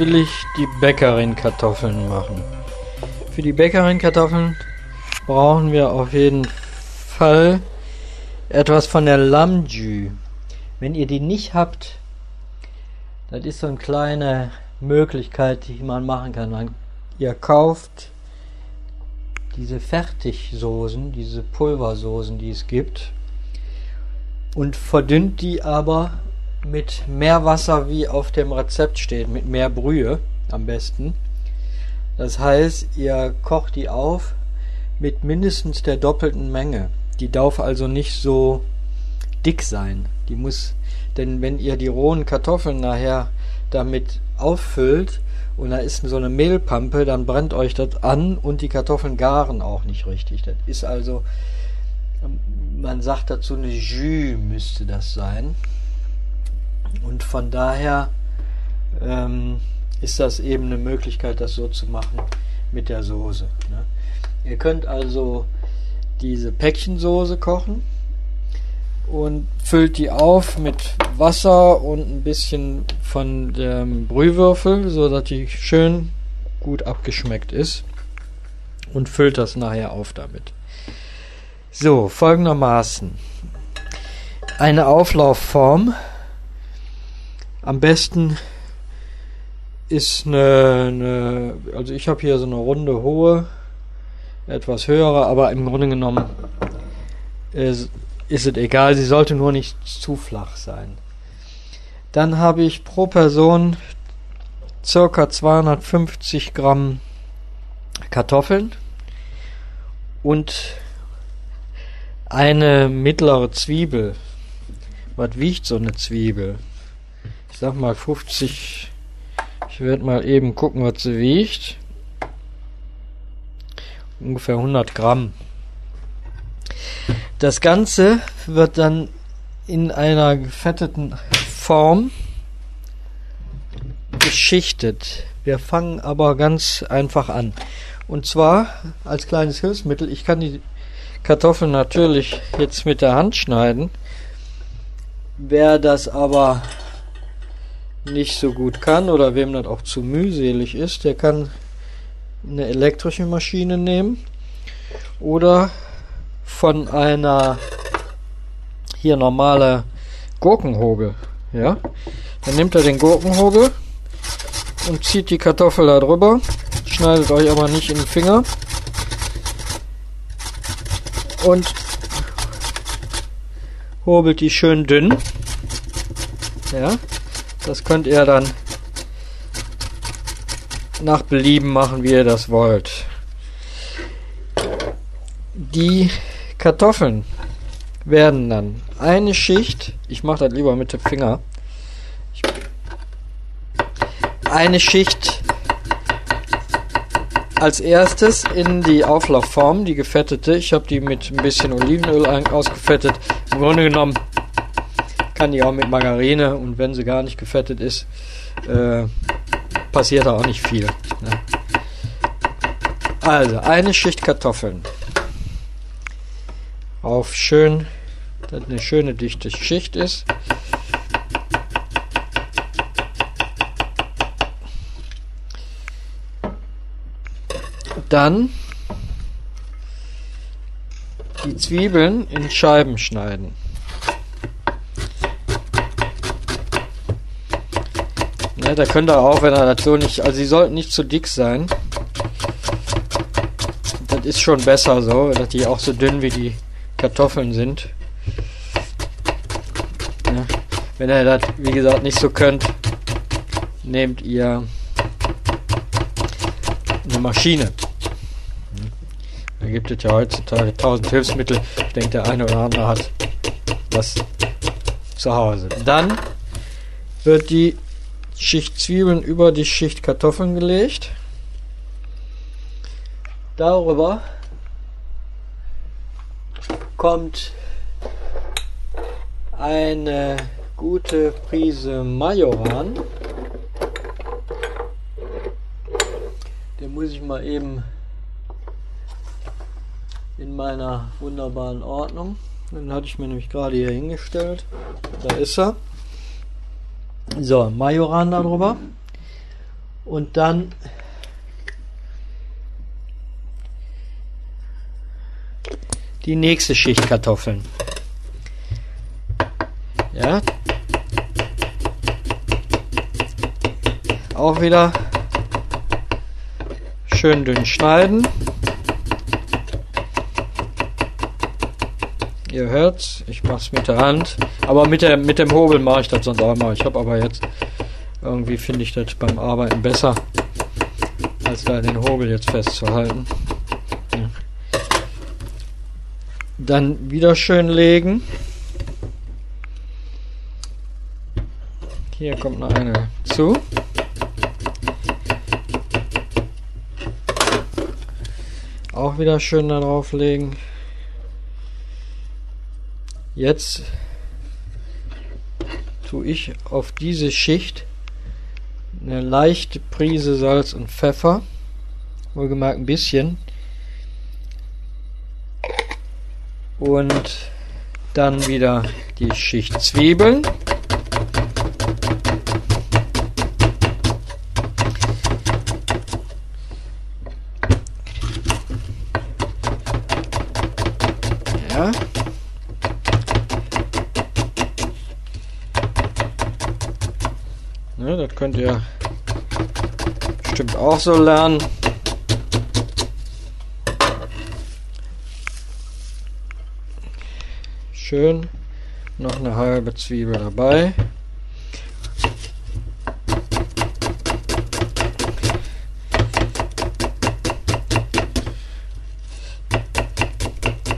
will ich die Bäckerin-Kartoffeln machen. Für die Bäckerin-Kartoffeln brauchen wir auf jeden Fall etwas von der Lamjü. Wenn ihr die nicht habt, das ist so eine kleine Möglichkeit, die man machen kann. Man, ihr kauft diese Fertigsoßen, diese Pulversoßen, die es gibt, und verdünnt die aber mit mehr Wasser, wie auf dem Rezept steht, mit mehr Brühe am besten. Das heißt, ihr kocht die auf mit mindestens der doppelten Menge. Die darf also nicht so dick sein. Die muss, denn wenn ihr die rohen Kartoffeln nachher damit auffüllt und da ist so eine Mehlpampe, dann brennt euch das an und die Kartoffeln garen auch nicht richtig. Das ist also, man sagt dazu eine Jus müsste das sein. Und von daher ähm, ist das eben eine Möglichkeit, das so zu machen mit der Soße. Ne? Ihr könnt also diese Päckchensoße kochen und füllt die auf mit Wasser und ein bisschen von dem Brühwürfel, so dass die schön gut abgeschmeckt ist und füllt das nachher auf damit. So, folgendermaßen. Eine Auflaufform. Am besten ist eine, eine also ich habe hier so eine runde hohe, etwas höhere, aber im Grunde genommen ist, ist es egal, sie sollte nur nicht zu flach sein. Dann habe ich pro Person circa 250 Gramm Kartoffeln und eine mittlere Zwiebel. Was wiegt so eine Zwiebel? Ich sag mal 50. Ich werde mal eben gucken, was sie wiegt. Ungefähr 100 Gramm. Das Ganze wird dann in einer gefetteten Form geschichtet. Wir fangen aber ganz einfach an. Und zwar als kleines Hilfsmittel. Ich kann die Kartoffeln natürlich jetzt mit der Hand schneiden. Wer das aber nicht so gut kann oder wem das auch zu mühselig ist, der kann eine elektrische Maschine nehmen oder von einer hier normale Gurkenhobel. Ja, dann nimmt er den Gurkenhobel und zieht die Kartoffel da drüber. Schneidet euch aber nicht in den Finger. Und hobelt die schön dünn. Ja, das könnt ihr dann nach Belieben machen, wie ihr das wollt. Die Kartoffeln werden dann eine Schicht, ich mache das lieber mit dem Finger, eine Schicht als erstes in die Auflaufform, die gefettete. Ich habe die mit ein bisschen Olivenöl ausgefettet. Im Grunde genommen kann die auch mit Margarine und wenn sie gar nicht gefettet ist, äh, passiert da auch nicht viel. Ne? Also eine Schicht Kartoffeln auf schön, dass eine schöne dichte Schicht ist. Dann die Zwiebeln in Scheiben schneiden. Ne, da könnt ihr auch, wenn er das so nicht, also sie sollten nicht zu dick sein. Das ist schon besser so, dass die auch so dünn wie die Kartoffeln sind. Ja, wenn ihr das, wie gesagt, nicht so könnt, nehmt ihr eine Maschine. Da gibt es ja heutzutage tausend Hilfsmittel. Ich denke, der eine oder andere hat das zu Hause. Dann wird die Schicht Zwiebeln über die Schicht Kartoffeln gelegt. Darüber kommt eine gute Prise Majoran. Den muss ich mal eben in meiner wunderbaren Ordnung. Den hatte ich mir nämlich gerade hier hingestellt. Da ist er. So, Majoran darüber. Und dann die nächste Schicht Kartoffeln. Ja. Auch wieder schön dünn schneiden. Ihr hört's, ich mach's mit der Hand. Aber mit, der, mit dem Hobel mache ich das sonst auch mal. Ich habe aber jetzt irgendwie finde ich das beim Arbeiten besser, als da den Hobel jetzt festzuhalten. Ja. Dann wieder schön legen. Hier kommt noch eine zu. Auch wieder schön da drauf legen. Jetzt tue ich auf diese Schicht eine leichte Prise Salz und Pfeffer. Wohlgemerkt ein bisschen. Und dann wieder die Schicht Zwiebeln. Könnt ihr bestimmt auch so lernen. Schön. Noch eine halbe Zwiebel dabei.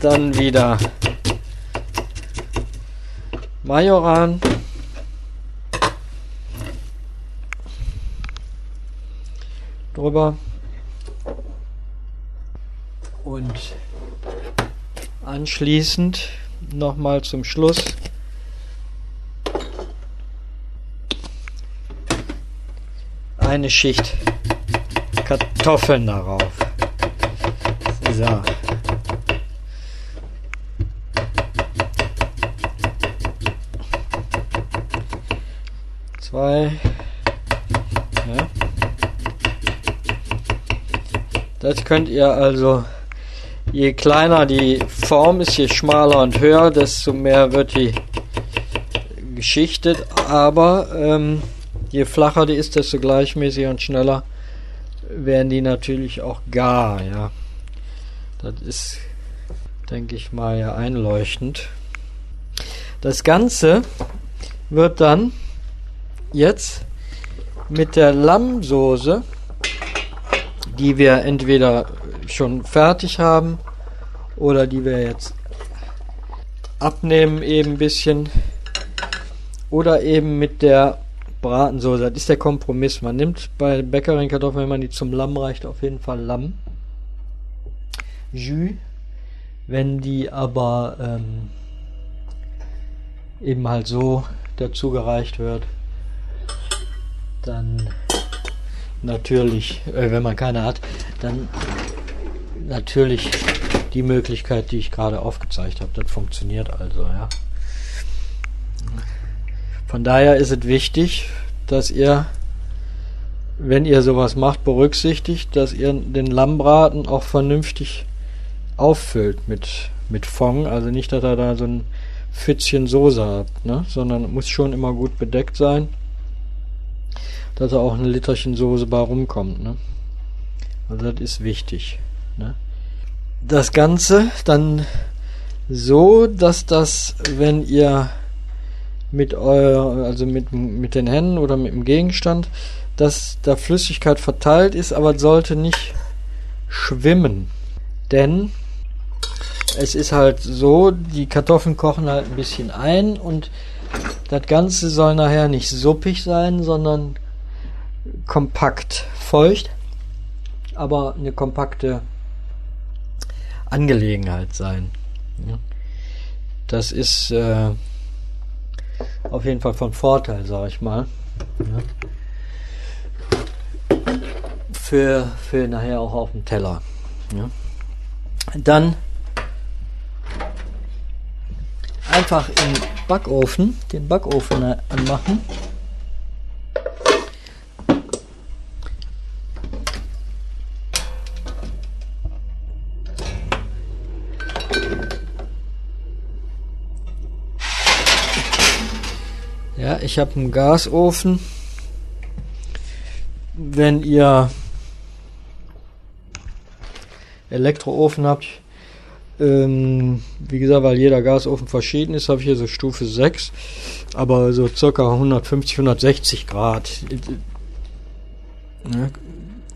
Dann wieder Majoran. Drüber und anschließend nochmal zum Schluss eine Schicht Kartoffeln darauf. So. Zwei. Ja. Das könnt ihr also, je kleiner die Form ist, je schmaler und höher, desto mehr wird die geschichtet. Aber ähm, je flacher die ist, desto gleichmäßiger und schneller werden die natürlich auch gar. Ja, das ist, denke ich mal, ja einleuchtend. Das Ganze wird dann jetzt mit der Lammsoße die wir entweder schon fertig haben oder die wir jetzt abnehmen eben ein bisschen oder eben mit der Bratensoße. Das ist der Kompromiss. Man nimmt bei Bäckerin Kartoffeln, wenn man die zum Lamm reicht, auf jeden Fall Lamm. Jus. Wenn die aber ähm, eben halt so dazu gereicht wird, dann natürlich, äh, wenn man keine hat, dann natürlich die Möglichkeit, die ich gerade aufgezeigt habe. Das funktioniert also, ja. Von daher ist es wichtig, dass ihr, wenn ihr sowas macht, berücksichtigt, dass ihr den Lammbraten auch vernünftig auffüllt mit, mit Fond. Also nicht, dass ihr da so ein Pfützchen Soße habt, ne? sondern muss schon immer gut bedeckt sein dass da auch ein Literchen Soße bei rumkommt. Ne? Also das ist wichtig. Ne? Das Ganze dann so, dass das, wenn ihr mit euer, also mit, mit den Händen oder mit dem Gegenstand, dass da Flüssigkeit verteilt ist, aber sollte nicht schwimmen. Denn es ist halt so, die Kartoffeln kochen halt ein bisschen ein und das Ganze soll nachher nicht suppig sein, sondern kompakt feucht, aber eine kompakte Angelegenheit sein. Ja. Das ist äh, auf jeden Fall von Vorteil, sage ich mal. Ja. Für, für nachher auch auf dem Teller. Ja. Dann einfach im Backofen, den Backofen anmachen ich habe einen Gasofen. Wenn ihr Elektroofen habt, ähm, wie gesagt, weil jeder Gasofen verschieden ist, habe ich hier so Stufe 6, aber so circa 150, 160 Grad.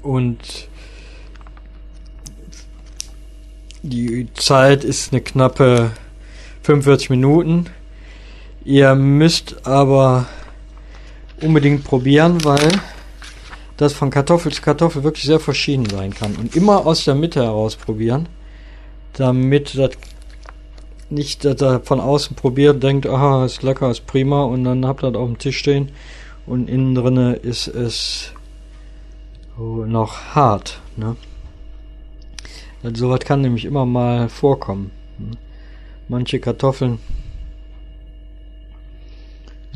Und die Zeit ist eine knappe 45 Minuten. Ihr müsst aber unbedingt probieren, weil das von Kartoffel zu Kartoffel wirklich sehr verschieden sein kann. Und immer aus der Mitte heraus probieren, damit das nicht, dass er von außen probiert, denkt, aha, ist lecker, ist prima, und dann habt ihr das auf dem Tisch stehen und innen drinne ist es noch hart. Ne? Also sowas kann nämlich immer mal vorkommen. Manche Kartoffeln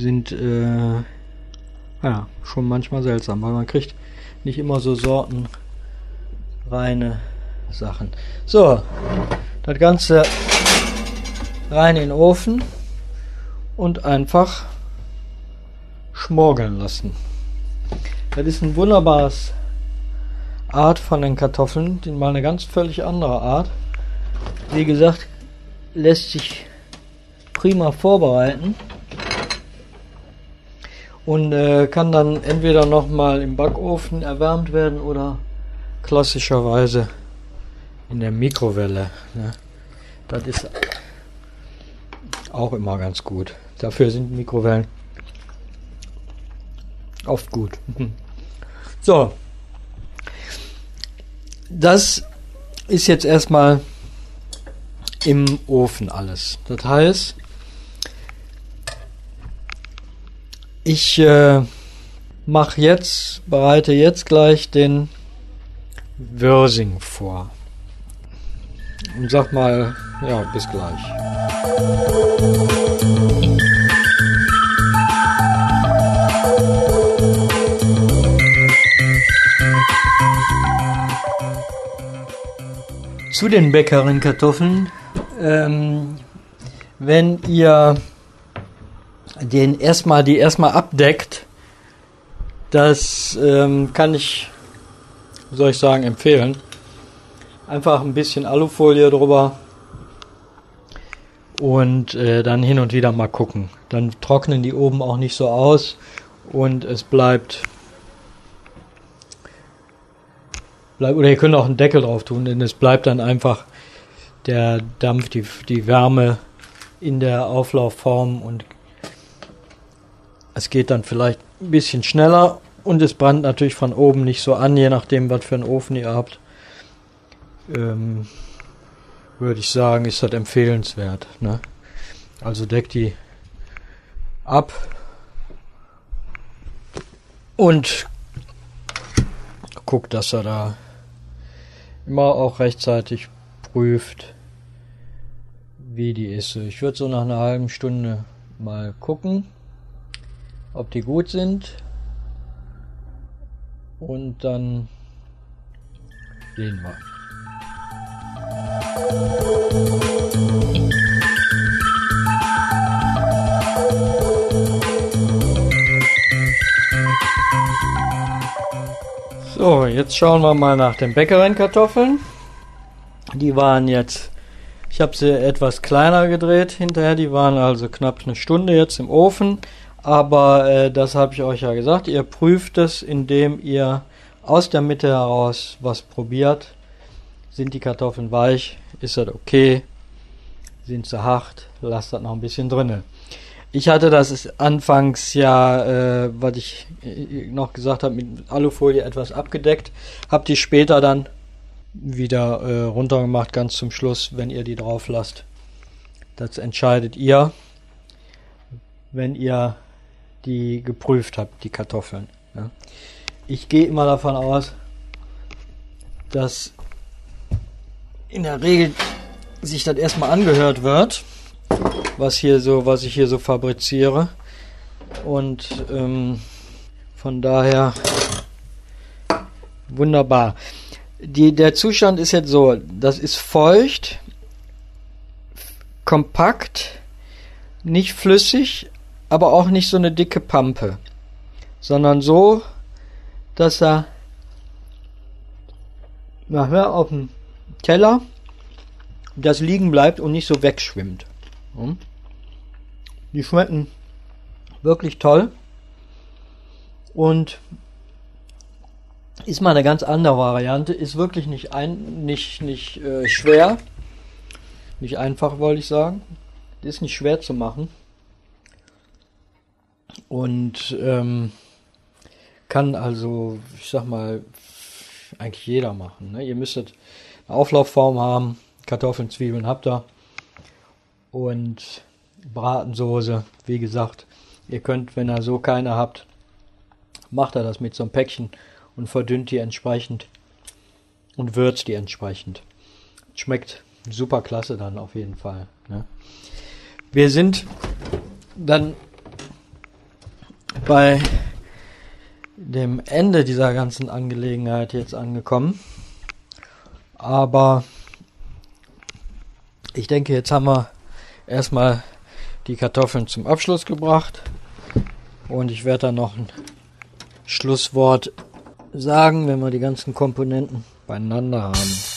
sind äh, ja schon manchmal seltsam, weil man kriegt nicht immer so Sorten reine Sachen. So, das Ganze rein in den Ofen und einfach schmorgeln lassen. Das ist ein wunderbares Art von den Kartoffeln, die mal eine ganz völlig andere Art. Wie gesagt, lässt sich prima vorbereiten und äh, kann dann entweder nochmal im Backofen erwärmt werden oder klassischerweise in der Mikrowelle. Ne? Das ist auch immer ganz gut. Dafür sind Mikrowellen oft gut. So, das ist jetzt erstmal im Ofen alles. Das heißt, ich äh, mache jetzt, bereite jetzt gleich den Würsing vor. Und sag mal, ja, bis gleich. Zu den Bäckerin-Kartoffeln. Ähm, wenn ihr den erstmal, die erstmal abdeckt, das ähm, kann ich, soll ich sagen, empfehlen. Einfach ein bisschen Alufolie drüber und äh, dann hin und wieder mal gucken. Dann trocknen die oben auch nicht so aus und es bleibt bleibt, oder ihr könnt auch einen Deckel drauf tun, denn es bleibt dann einfach der Dampf, die, die Wärme in der Auflaufform und es geht dann vielleicht ein bisschen schneller und es brennt natürlich von oben nicht so an, je nachdem, was für einen Ofen ihr habt. Ähm, würde ich sagen, ist das empfehlenswert. Ne? Also deckt die ab und guckt, dass er da immer auch rechtzeitig prüft, wie die ist. Ich würde so nach einer halben Stunde mal gucken, ob die gut sind. Und dann sehen wir. So, jetzt schauen wir mal nach den Bäckerin-Kartoffeln. Die waren jetzt, ich habe sie etwas kleiner gedreht hinterher, die waren also knapp eine Stunde jetzt im Ofen. Aber äh, das habe ich euch ja gesagt, ihr prüft es, indem ihr aus der Mitte heraus was probiert. Sind die Kartoffeln weich? Ist das okay? Sind sie hart? Lasst das noch ein bisschen drinnen. Ich hatte das anfangs ja, äh, was ich äh, noch gesagt habe, mit Alufolie etwas abgedeckt. Habt die später dann wieder äh, runtergemacht, ganz zum Schluss, wenn ihr die drauf lasst. Das entscheidet ihr, wenn ihr die geprüft habt, die Kartoffeln. Ja. Ich gehe immer davon aus, dass in der Regel sich das erstmal angehört wird was hier so, was ich hier so fabriziere. Und ähm, von daher wunderbar. Die, der Zustand ist jetzt so, das ist feucht, kompakt, nicht flüssig, aber auch nicht so eine dicke Pampe, sondern so, dass er nachher auf dem Teller das liegen bleibt und nicht so wegschwimmt. Die schmecken wirklich toll und ist mal eine ganz andere Variante, ist wirklich nicht ein, nicht nicht äh, schwer, nicht einfach wollte ich sagen, ist nicht schwer zu machen und ähm, kann also, ich sag mal, eigentlich jeder machen. Ne? Ihr müsstet eine Auflaufform haben, Kartoffeln, Zwiebeln habt ihr und Bratensoße, wie gesagt. Ihr könnt, wenn ihr so keine habt, macht er das mit so einem Päckchen und verdünnt die entsprechend und würzt die entsprechend. Schmeckt super klasse dann auf jeden Fall. Ne? Wir sind dann bei dem Ende dieser ganzen Angelegenheit jetzt angekommen. Aber ich denke, jetzt haben wir erstmal die Kartoffeln zum Abschluss gebracht. Und ich werde dann noch ein Schlusswort sagen, wenn wir die ganzen Komponenten beieinander haben.